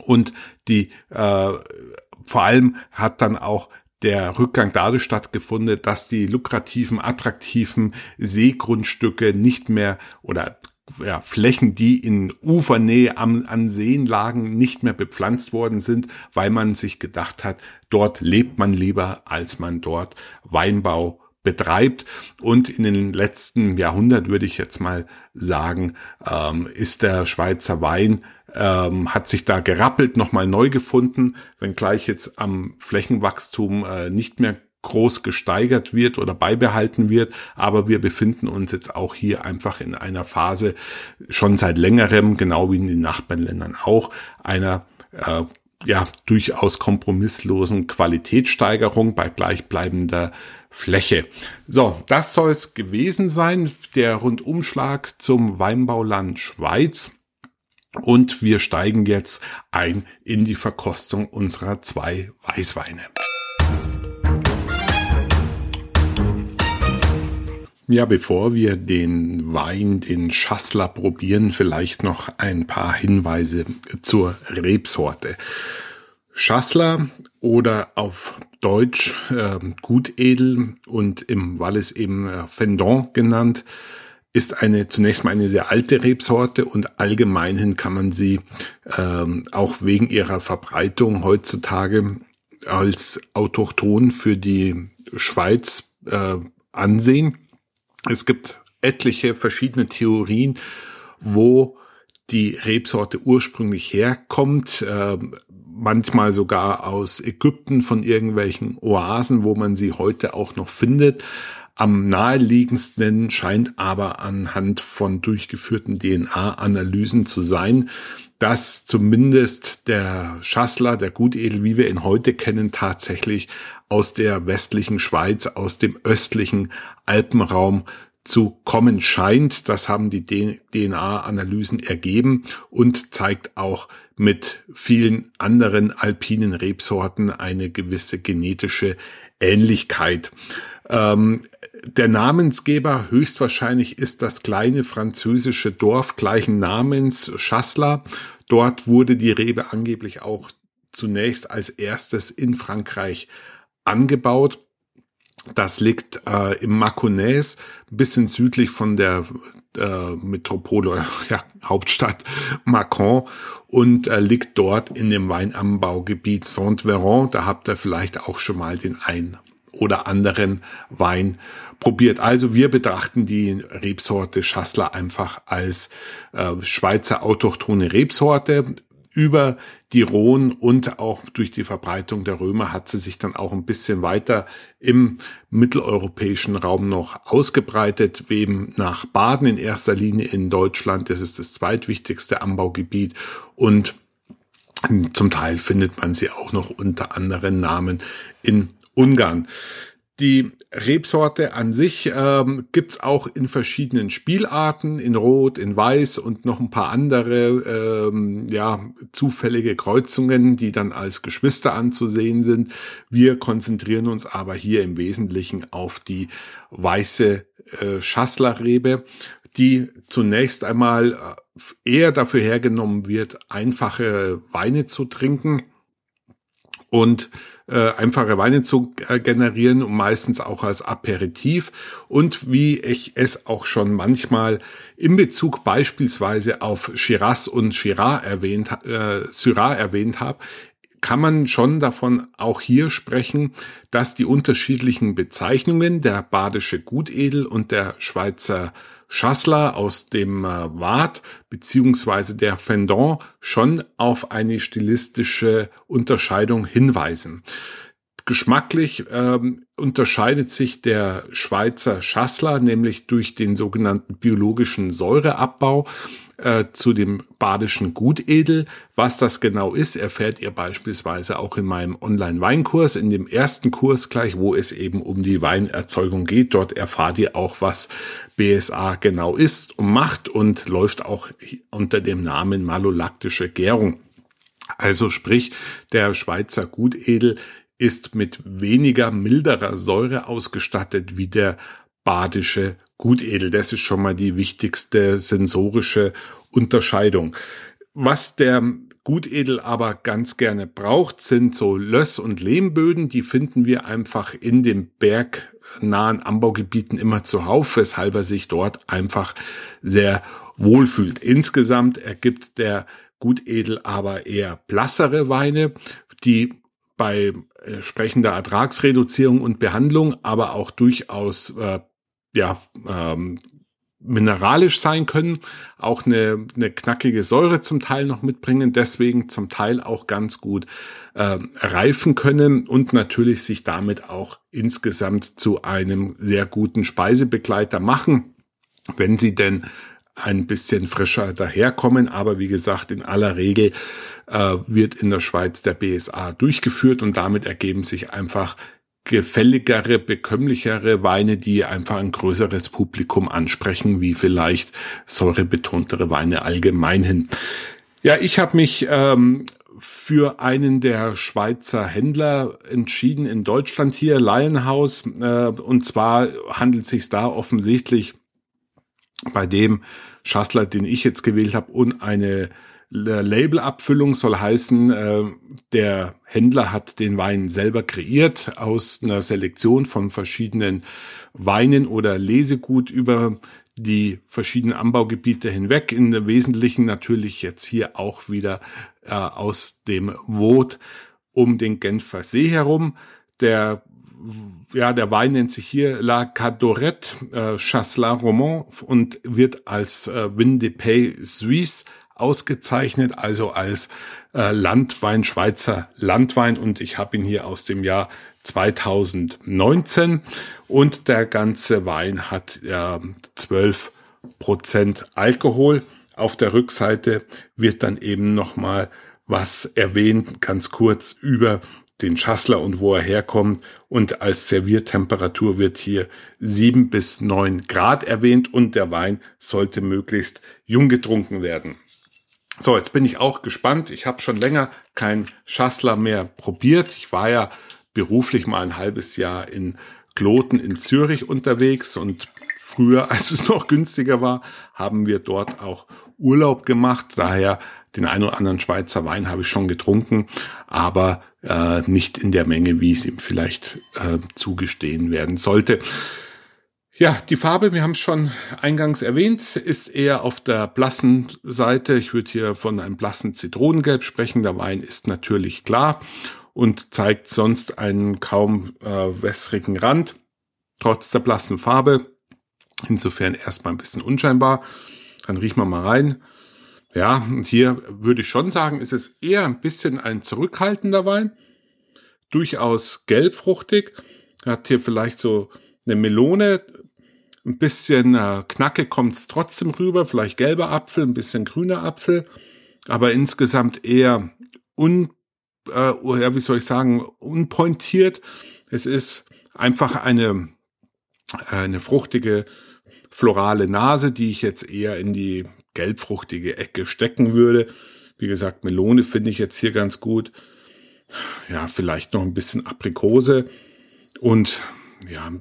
und die äh, vor allem hat dann auch der Rückgang dadurch stattgefunden, dass die lukrativen, attraktiven Seegrundstücke nicht mehr oder ja, Flächen, die in Ufernähe am, an Seen lagen, nicht mehr bepflanzt worden sind, weil man sich gedacht hat, dort lebt man lieber, als man dort Weinbau betreibt. Und in den letzten Jahrhundert würde ich jetzt mal sagen, ähm, ist der Schweizer Wein ähm, hat sich da gerappelt, nochmal neu gefunden, wenngleich jetzt am Flächenwachstum äh, nicht mehr groß gesteigert wird oder beibehalten wird. Aber wir befinden uns jetzt auch hier einfach in einer Phase schon seit längerem, genau wie in den Nachbarländern auch, einer äh, ja durchaus kompromisslosen Qualitätssteigerung bei gleichbleibender Fläche. So, das soll es gewesen sein, der Rundumschlag zum Weinbauland Schweiz. Und wir steigen jetzt ein in die Verkostung unserer zwei Weißweine. Ja, bevor wir den Wein, den Schassler probieren, vielleicht noch ein paar Hinweise zur Rebsorte. Schassler oder auf Deutsch äh, Gutedel und im Wallis eben äh, Fendant genannt, ist eine zunächst mal eine sehr alte Rebsorte und allgemeinhin kann man sie ähm, auch wegen ihrer Verbreitung heutzutage als autochton für die Schweiz äh, ansehen. Es gibt etliche verschiedene Theorien, wo die Rebsorte ursprünglich herkommt, äh, manchmal sogar aus Ägypten von irgendwelchen Oasen, wo man sie heute auch noch findet. Am naheliegendsten scheint aber anhand von durchgeführten DNA-Analysen zu sein, dass zumindest der Schassler, der Gutedel, wie wir ihn heute kennen, tatsächlich aus der westlichen Schweiz, aus dem östlichen Alpenraum zu kommen scheint. Das haben die DNA-Analysen ergeben und zeigt auch mit vielen anderen alpinen Rebsorten eine gewisse genetische Ähnlichkeit. Ähm, der Namensgeber höchstwahrscheinlich ist das kleine französische Dorf gleichen Namens, Chasselas. Dort wurde die Rebe angeblich auch zunächst als erstes in Frankreich angebaut. Das liegt äh, im Mâconnais, ein bisschen südlich von der äh, Metropole, ja, Hauptstadt Macron und äh, liegt dort in dem Weinanbaugebiet Saint-Véran. Da habt ihr vielleicht auch schon mal den ein oder anderen Wein probiert. Also wir betrachten die Rebsorte Schassler einfach als äh, Schweizer autochthone Rebsorte. Über die Rhone und auch durch die Verbreitung der Römer hat sie sich dann auch ein bisschen weiter im mitteleuropäischen Raum noch ausgebreitet, eben nach Baden in erster Linie in Deutschland. Das ist das zweitwichtigste Anbaugebiet und zum Teil findet man sie auch noch unter anderen Namen in Ungarn. Die Rebsorte an sich ähm, gibt's auch in verschiedenen Spielarten, in Rot, in Weiß und noch ein paar andere ähm, ja, zufällige Kreuzungen, die dann als Geschwister anzusehen sind. Wir konzentrieren uns aber hier im Wesentlichen auf die weiße äh, Schasslerrebe, die zunächst einmal äh, eher dafür hergenommen wird, einfache Weine zu trinken und äh, einfache Weine zu äh, generieren und meistens auch als Aperitif. Und wie ich es auch schon manchmal in Bezug beispielsweise auf Shiraz und Shiraz erwähnt, äh, Syrah erwähnt habe, kann man schon davon auch hier sprechen, dass die unterschiedlichen Bezeichnungen der badische Gutedel und der Schweizer Schassler aus dem äh, Wart beziehungsweise der Fendant schon auf eine stilistische Unterscheidung hinweisen. Geschmacklich ähm, unterscheidet sich der Schweizer Schassler nämlich durch den sogenannten biologischen Säureabbau äh, zu dem badischen Gutedel. Was das genau ist, erfährt ihr beispielsweise auch in meinem Online-Weinkurs, in dem ersten Kurs gleich, wo es eben um die Weinerzeugung geht. Dort erfahrt ihr auch, was BSA genau ist und macht und läuft auch unter dem Namen malolaktische Gärung. Also sprich, der Schweizer Gutedel ist mit weniger milderer Säure ausgestattet wie der badische Gutedel. Das ist schon mal die wichtigste sensorische Unterscheidung. Was der Gutedel aber ganz gerne braucht, sind so Löss- und Lehmböden. Die finden wir einfach in den bergnahen Anbaugebieten immer zuhauf, weshalb er sich dort einfach sehr wohlfühlt. Insgesamt ergibt der Gutedel aber eher blassere Weine, die bei entsprechender Ertragsreduzierung und Behandlung, aber auch durchaus äh, ja, ähm, mineralisch sein können, auch eine, eine knackige Säure zum Teil noch mitbringen, deswegen zum Teil auch ganz gut äh, reifen können und natürlich sich damit auch insgesamt zu einem sehr guten Speisebegleiter machen, wenn sie denn ein bisschen frischer daherkommen. Aber wie gesagt, in aller Regel äh, wird in der Schweiz der BSA durchgeführt und damit ergeben sich einfach gefälligere, bekömmlichere Weine, die einfach ein größeres Publikum ansprechen, wie vielleicht säurebetontere Weine allgemein hin. Ja, ich habe mich ähm, für einen der Schweizer Händler entschieden in Deutschland hier, Lionhouse. Äh, und zwar handelt es sich da offensichtlich bei dem Schassler, den ich jetzt gewählt habe, und eine Labelabfüllung soll heißen, äh, der Händler hat den Wein selber kreiert aus einer Selektion von verschiedenen Weinen oder Lesegut über die verschiedenen Anbaugebiete hinweg. In der Wesentlichen natürlich jetzt hier auch wieder äh, aus dem Vot um den Genfer See herum. Der ja, der Wein nennt sich hier La Cadorette äh, Chasselas Roman und wird als äh, Vin de Pays Suisse ausgezeichnet, also als äh, Landwein, Schweizer Landwein und ich habe ihn hier aus dem Jahr 2019 und der ganze Wein hat äh, 12 Prozent Alkohol. Auf der Rückseite wird dann eben nochmal was erwähnt, ganz kurz über den Schassler und wo er herkommt. Und als Serviertemperatur wird hier sieben bis neun Grad erwähnt und der Wein sollte möglichst jung getrunken werden. So, jetzt bin ich auch gespannt. Ich habe schon länger kein Schassler mehr probiert. Ich war ja beruflich mal ein halbes Jahr in Kloten in Zürich unterwegs und früher, als es noch günstiger war, haben wir dort auch Urlaub gemacht. Daher den einen oder anderen Schweizer Wein habe ich schon getrunken, aber äh, nicht in der Menge, wie es ihm vielleicht äh, zugestehen werden sollte. Ja, die Farbe, wir haben es schon eingangs erwähnt, ist eher auf der blassen Seite. Ich würde hier von einem blassen Zitronengelb sprechen. Der Wein ist natürlich klar und zeigt sonst einen kaum äh, wässrigen Rand, trotz der blassen Farbe. Insofern erstmal ein bisschen unscheinbar. Dann riechen wir mal rein. Ja, und hier würde ich schon sagen, ist es eher ein bisschen ein zurückhaltender Wein. Durchaus gelbfruchtig. Hat hier vielleicht so eine Melone. Ein bisschen äh, Knacke kommt es trotzdem rüber. Vielleicht gelber Apfel, ein bisschen grüner Apfel. Aber insgesamt eher un, äh, ja, wie soll ich sagen, unpointiert. Es ist einfach eine, eine fruchtige florale Nase, die ich jetzt eher in die gelbfruchtige Ecke stecken würde. Wie gesagt, Melone finde ich jetzt hier ganz gut. Ja, vielleicht noch ein bisschen Aprikose und ja,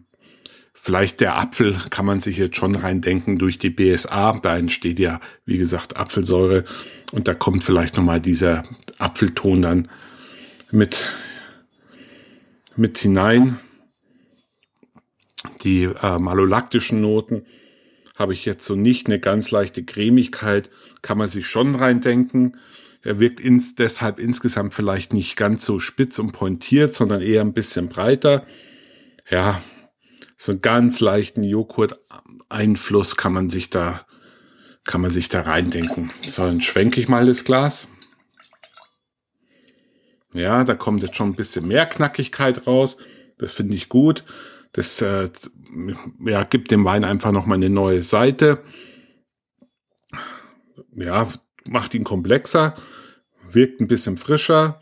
vielleicht der Apfel kann man sich jetzt schon reindenken durch die BSA. Da entsteht ja, wie gesagt, Apfelsäure und da kommt vielleicht noch mal dieser Apfelton dann mit mit hinein. Die äh, malolaktischen Noten habe ich jetzt so nicht eine ganz leichte Cremigkeit, kann man sich schon reindenken. Er wirkt ins, deshalb insgesamt vielleicht nicht ganz so spitz und pointiert, sondern eher ein bisschen breiter. Ja, so einen ganz leichten Joghurt-Einfluss kann man sich da, kann man sich da reindenken. So, dann schwenke ich mal das Glas. Ja, da kommt jetzt schon ein bisschen mehr Knackigkeit raus. Das finde ich gut. Das äh, ja, gibt dem Wein einfach nochmal eine neue Seite. Ja, macht ihn komplexer, wirkt ein bisschen frischer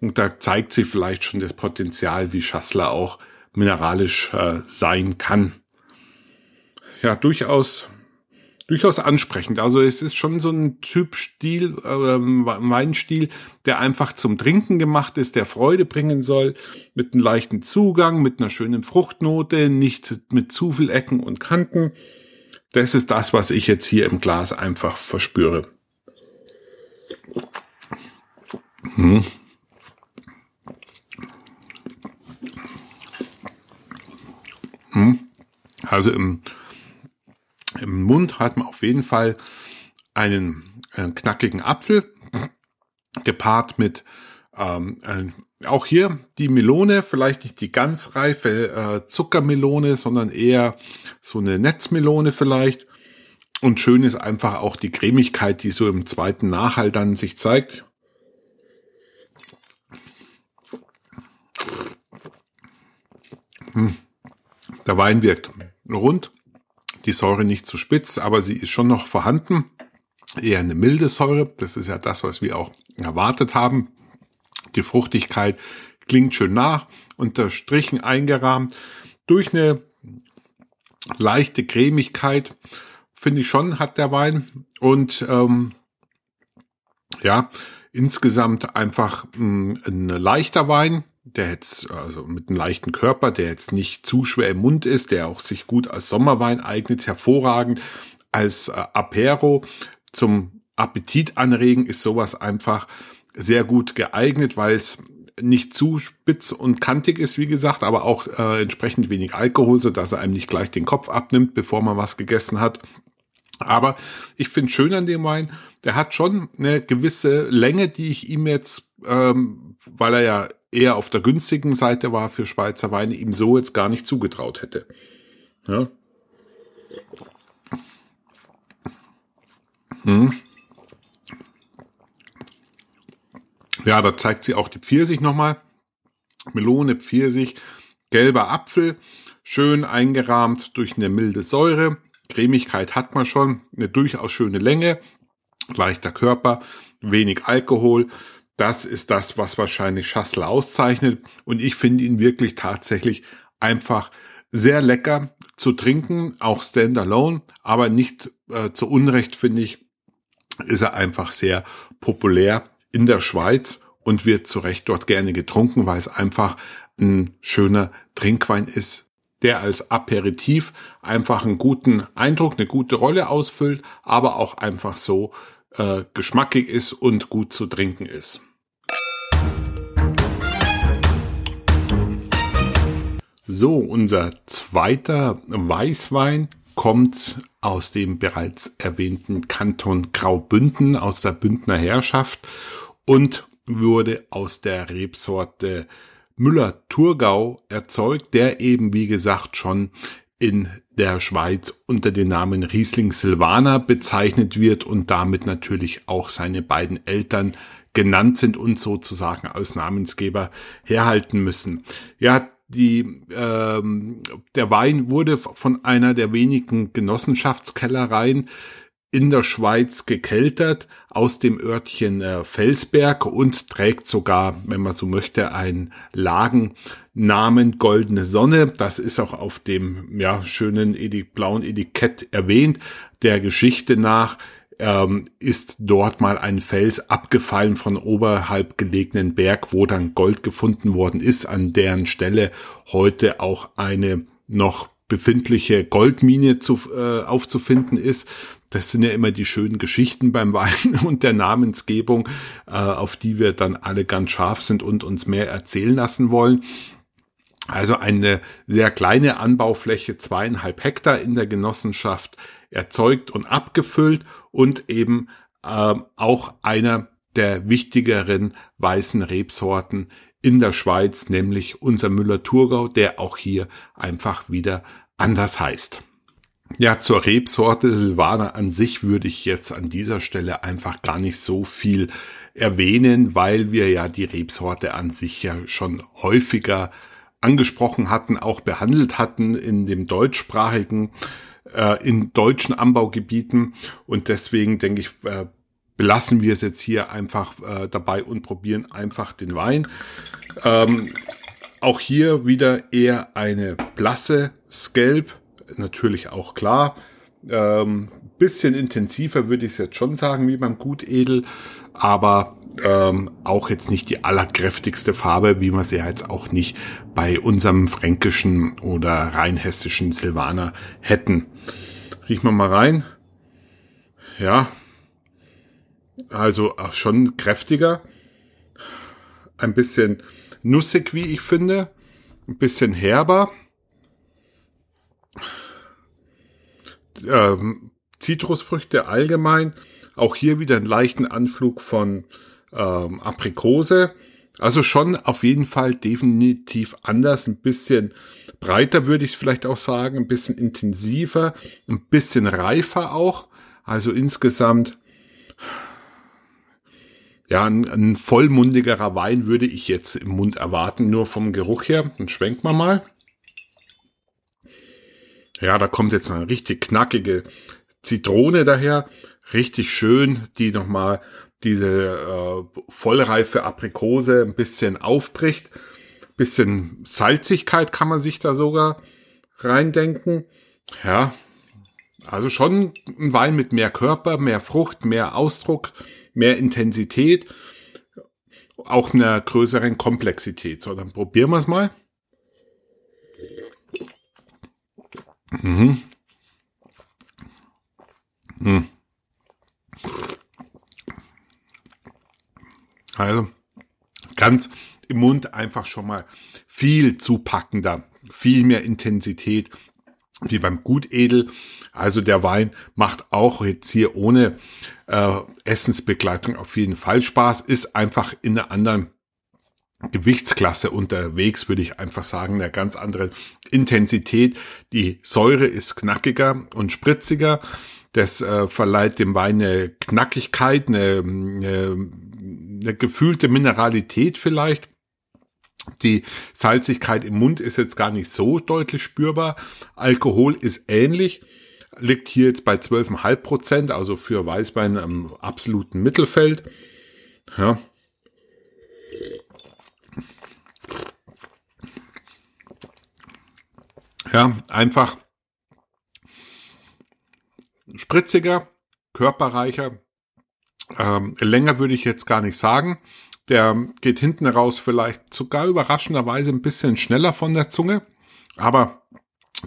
und da zeigt sich vielleicht schon das Potenzial, wie Schassler auch mineralisch äh, sein kann. Ja, durchaus durchaus ansprechend. Also es ist schon so ein Typ Stil, äh, Weinstil, der einfach zum Trinken gemacht ist, der Freude bringen soll, mit einem leichten Zugang, mit einer schönen Fruchtnote, nicht mit zu viel Ecken und Kanten. Das ist das, was ich jetzt hier im Glas einfach verspüre. Hm. Also im im Mund hat man auf jeden Fall einen, einen knackigen Apfel, gepaart mit ähm, äh, auch hier die Melone, vielleicht nicht die ganz reife äh, Zuckermelone, sondern eher so eine Netzmelone vielleicht. Und schön ist einfach auch die Cremigkeit, die so im zweiten Nachhall dann sich zeigt. Hm. Der Wein wirkt rund, die Säure nicht zu spitz, aber sie ist schon noch vorhanden. Eher eine milde Säure. Das ist ja das, was wir auch erwartet haben. Die Fruchtigkeit klingt schön nach, unter Strichen eingerahmt. Durch eine leichte Cremigkeit, finde ich schon, hat der Wein. Und ähm, ja, insgesamt einfach mh, ein leichter Wein, der jetzt, also mit einem leichten Körper, der jetzt nicht zu schwer im Mund ist, der auch sich gut als Sommerwein eignet, hervorragend als äh, Apero zum Appetit anregen ist sowas einfach sehr gut geeignet, weil es nicht zu spitz und kantig ist, wie gesagt, aber auch äh, entsprechend wenig Alkohol, so dass er einem nicht gleich den Kopf abnimmt, bevor man was gegessen hat. Aber ich finde schön an dem Wein, der hat schon eine gewisse Länge, die ich ihm jetzt, ähm, weil er ja eher auf der günstigen Seite war für Schweizer Weine, ihm so jetzt gar nicht zugetraut hätte. Ja. Hm. Ja, da zeigt sie auch die Pfirsich nochmal. Melone, Pfirsich, gelber Apfel, schön eingerahmt durch eine milde Säure. Cremigkeit hat man schon, eine durchaus schöne Länge, leichter Körper, wenig Alkohol, das ist das, was wahrscheinlich Schassler auszeichnet. Und ich finde ihn wirklich tatsächlich einfach sehr lecker zu trinken, auch standalone, aber nicht äh, zu Unrecht, finde ich, ist er einfach sehr populär in der Schweiz und wird zu Recht dort gerne getrunken, weil es einfach ein schöner Trinkwein ist, der als Aperitif einfach einen guten Eindruck, eine gute Rolle ausfüllt, aber auch einfach so äh, geschmackig ist und gut zu trinken ist. So, unser zweiter Weißwein kommt aus dem bereits erwähnten Kanton Graubünden, aus der Bündner Herrschaft und wurde aus der Rebsorte Müller-Thurgau erzeugt, der eben, wie gesagt, schon in der Schweiz unter dem Namen Riesling Silvaner bezeichnet wird und damit natürlich auch seine beiden Eltern genannt sind und sozusagen als Namensgeber herhalten müssen. Ja, die, ähm, der Wein wurde von einer der wenigen Genossenschaftskellereien in der Schweiz gekeltert aus dem Örtchen äh, Felsberg und trägt sogar, wenn man so möchte, einen Lagennamen Goldene Sonne. Das ist auch auf dem ja, schönen Edik blauen Etikett erwähnt. Der Geschichte nach ähm, ist dort mal ein Fels abgefallen von oberhalb gelegenen Berg, wo dann Gold gefunden worden ist, an deren Stelle heute auch eine noch befindliche Goldmine zu, äh, aufzufinden ist. Das sind ja immer die schönen Geschichten beim Wein und der Namensgebung, äh, auf die wir dann alle ganz scharf sind und uns mehr erzählen lassen wollen. Also eine sehr kleine Anbaufläche, zweieinhalb Hektar in der Genossenschaft erzeugt und abgefüllt und eben äh, auch einer der wichtigeren weißen Rebsorten in der Schweiz, nämlich unser Müller-Thurgau, der auch hier einfach wieder anders heißt. Ja, zur Rebsorte Silvaner an sich würde ich jetzt an dieser Stelle einfach gar nicht so viel erwähnen, weil wir ja die Rebsorte an sich ja schon häufiger angesprochen hatten, auch behandelt hatten in dem deutschsprachigen, äh, in deutschen Anbaugebieten. Und deswegen denke ich, äh, belassen wir es jetzt hier einfach äh, dabei und probieren einfach den Wein. Ähm, auch hier wieder eher eine blasse Skelb, natürlich auch klar. Ähm, bisschen intensiver würde ich es jetzt schon sagen, wie beim Gutedel, aber ähm, auch jetzt nicht die allerkräftigste Farbe, wie wir sie jetzt auch nicht bei unserem fränkischen oder rheinhessischen Silvaner hätten. Riechen wir mal rein. Ja, also schon kräftiger. Ein bisschen nussig, wie ich finde. Ein bisschen herber. Ähm, Zitrusfrüchte allgemein. Auch hier wieder einen leichten Anflug von ähm, Aprikose. Also schon auf jeden Fall definitiv anders, ein bisschen breiter würde ich es vielleicht auch sagen, ein bisschen intensiver, ein bisschen reifer auch. Also insgesamt ja, ein, ein vollmundigerer Wein würde ich jetzt im Mund erwarten, nur vom Geruch her. Dann schwenkt man mal. Ja, da kommt jetzt eine richtig knackige Zitrone daher. Richtig schön, die nochmal diese äh, vollreife Aprikose ein bisschen aufbricht. Bisschen Salzigkeit kann man sich da sogar reindenken. Ja, also schon ein Wein mit mehr Körper, mehr Frucht, mehr Ausdruck mehr Intensität, auch einer größeren Komplexität. So, dann probieren wir es mal. Mhm. Mhm. Also ganz im Mund einfach schon mal viel zupackender, viel mehr Intensität wie beim Gutedel. Also der Wein macht auch jetzt hier ohne äh, Essensbegleitung auf jeden Fall Spaß, ist einfach in einer anderen Gewichtsklasse unterwegs, würde ich einfach sagen, eine ganz andere Intensität. Die Säure ist knackiger und spritziger. Das äh, verleiht dem Wein eine Knackigkeit, eine, eine, eine gefühlte Mineralität vielleicht. Die Salzigkeit im Mund ist jetzt gar nicht so deutlich spürbar. Alkohol ist ähnlich, liegt hier jetzt bei 12,5 Prozent, also für Weißwein im absoluten Mittelfeld. Ja. Ja, einfach spritziger, körperreicher, ähm, länger würde ich jetzt gar nicht sagen. Der geht hinten raus vielleicht sogar überraschenderweise ein bisschen schneller von der Zunge, aber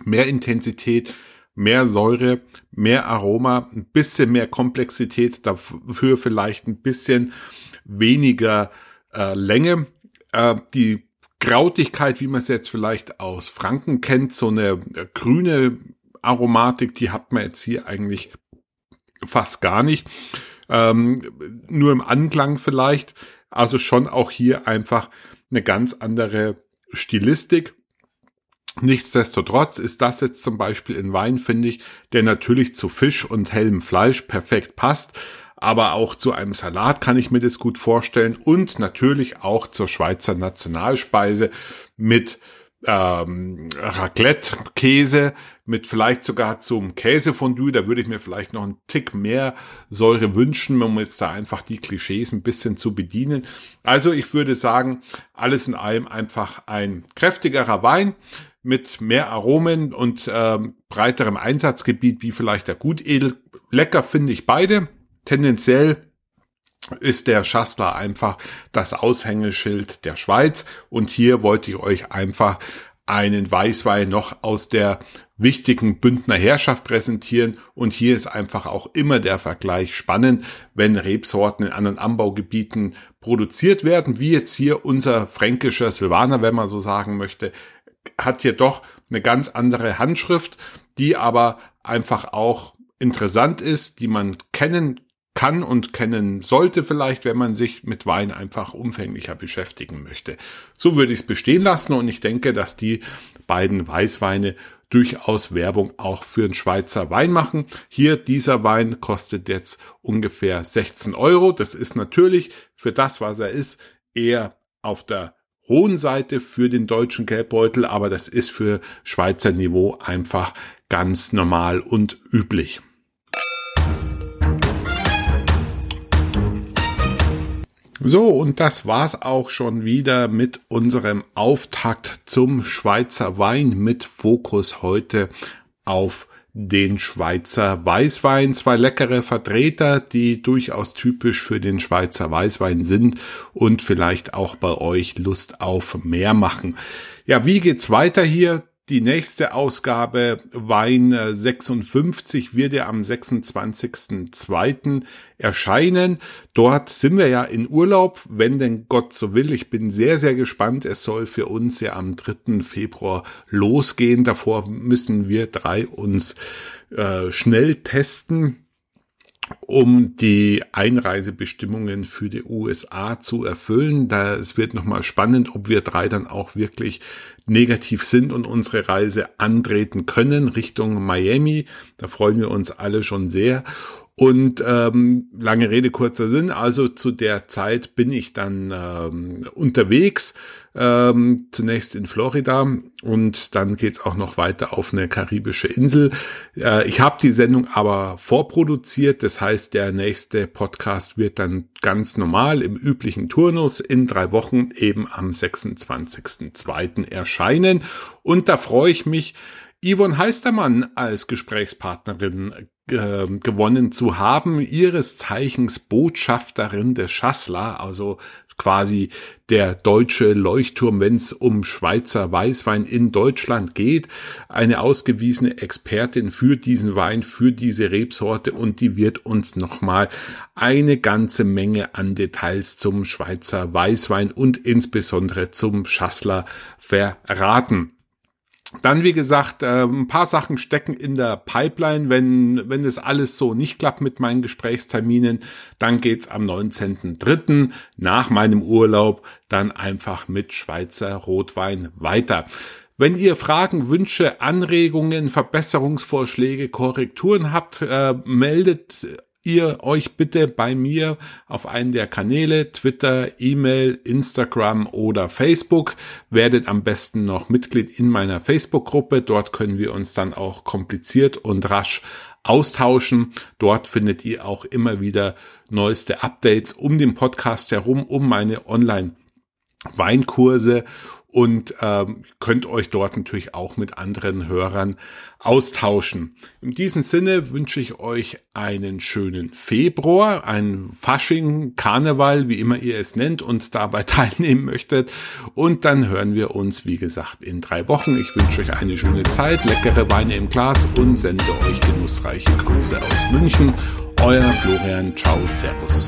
mehr Intensität, mehr Säure, mehr Aroma, ein bisschen mehr Komplexität, dafür vielleicht ein bisschen weniger äh, Länge. Äh, die Krautigkeit, wie man es jetzt vielleicht aus Franken kennt, so eine äh, grüne Aromatik, die hat man jetzt hier eigentlich fast gar nicht. Ähm, nur im Anklang vielleicht. Also schon auch hier einfach eine ganz andere Stilistik. Nichtsdestotrotz ist das jetzt zum Beispiel in Wein, finde ich, der natürlich zu Fisch und hellem Fleisch perfekt passt. Aber auch zu einem Salat kann ich mir das gut vorstellen und natürlich auch zur Schweizer Nationalspeise mit ähm, Raclette-Käse mit vielleicht sogar zum Käsefondue. Da würde ich mir vielleicht noch einen Tick mehr Säure wünschen, um jetzt da einfach die Klischees ein bisschen zu bedienen. Also ich würde sagen, alles in allem einfach ein kräftigerer Wein mit mehr Aromen und ähm, breiterem Einsatzgebiet wie vielleicht der Gutedel. Lecker finde ich beide. Tendenziell ist der Schassler einfach das Aushängeschild der Schweiz. Und hier wollte ich euch einfach einen Weißwein noch aus der wichtigen Bündner Herrschaft präsentieren. Und hier ist einfach auch immer der Vergleich spannend, wenn Rebsorten in anderen Anbaugebieten produziert werden, wie jetzt hier unser fränkischer Silvaner, wenn man so sagen möchte, hat hier doch eine ganz andere Handschrift, die aber einfach auch interessant ist, die man kennen kann und kennen sollte vielleicht, wenn man sich mit Wein einfach umfänglicher beschäftigen möchte. So würde ich es bestehen lassen und ich denke, dass die beiden Weißweine durchaus Werbung auch für einen Schweizer Wein machen. Hier dieser Wein kostet jetzt ungefähr 16 Euro. Das ist natürlich für das, was er ist, eher auf der hohen Seite für den deutschen Gelbbeutel, aber das ist für Schweizer Niveau einfach ganz normal und üblich. So, und das war's auch schon wieder mit unserem Auftakt zum Schweizer Wein mit Fokus heute auf den Schweizer Weißwein. Zwei leckere Vertreter, die durchaus typisch für den Schweizer Weißwein sind und vielleicht auch bei euch Lust auf mehr machen. Ja, wie geht's weiter hier? Die nächste Ausgabe Wein 56 wird ja am 26.02. erscheinen. Dort sind wir ja in Urlaub, wenn denn Gott so will. Ich bin sehr, sehr gespannt. Es soll für uns ja am 3. Februar losgehen. Davor müssen wir drei uns äh, schnell testen um die Einreisebestimmungen für die USA zu erfüllen. Da es wird nochmal spannend, ob wir drei dann auch wirklich negativ sind und unsere Reise antreten können Richtung Miami. Da freuen wir uns alle schon sehr. Und ähm, lange Rede, kurzer Sinn, also zu der Zeit bin ich dann ähm, unterwegs, ähm, zunächst in Florida und dann geht's auch noch weiter auf eine karibische Insel. Äh, ich habe die Sendung aber vorproduziert, das heißt, der nächste Podcast wird dann ganz normal im üblichen Turnus in drei Wochen eben am 26.02. erscheinen. Und da freue ich mich, Yvonne Heistermann als Gesprächspartnerin äh, gewonnen zu haben, ihres Zeichens Botschafterin des Schassler, also quasi der deutsche Leuchtturm, wenn es um Schweizer Weißwein in Deutschland geht. Eine ausgewiesene Expertin für diesen Wein, für diese Rebsorte und die wird uns nochmal eine ganze Menge an Details zum Schweizer Weißwein und insbesondere zum Schassler verraten. Dann, wie gesagt, äh, ein paar Sachen stecken in der Pipeline. Wenn, wenn das alles so nicht klappt mit meinen Gesprächsterminen, dann geht's am 19.03. nach meinem Urlaub dann einfach mit Schweizer Rotwein weiter. Wenn ihr Fragen, Wünsche, Anregungen, Verbesserungsvorschläge, Korrekturen habt, äh, meldet ihr euch bitte bei mir auf einen der Kanäle, Twitter, E-Mail, Instagram oder Facebook. Werdet am besten noch Mitglied in meiner Facebook-Gruppe. Dort können wir uns dann auch kompliziert und rasch austauschen. Dort findet ihr auch immer wieder neueste Updates um den Podcast herum, um meine Online Weinkurse und ähm, könnt euch dort natürlich auch mit anderen Hörern austauschen. In diesem Sinne wünsche ich euch einen schönen Februar, ein Fasching, Karneval, wie immer ihr es nennt und dabei teilnehmen möchtet. Und dann hören wir uns, wie gesagt, in drei Wochen. Ich wünsche euch eine schöne Zeit, leckere Weine im Glas und sende euch genussreiche Grüße aus München. Euer Florian. Ciao, Servus.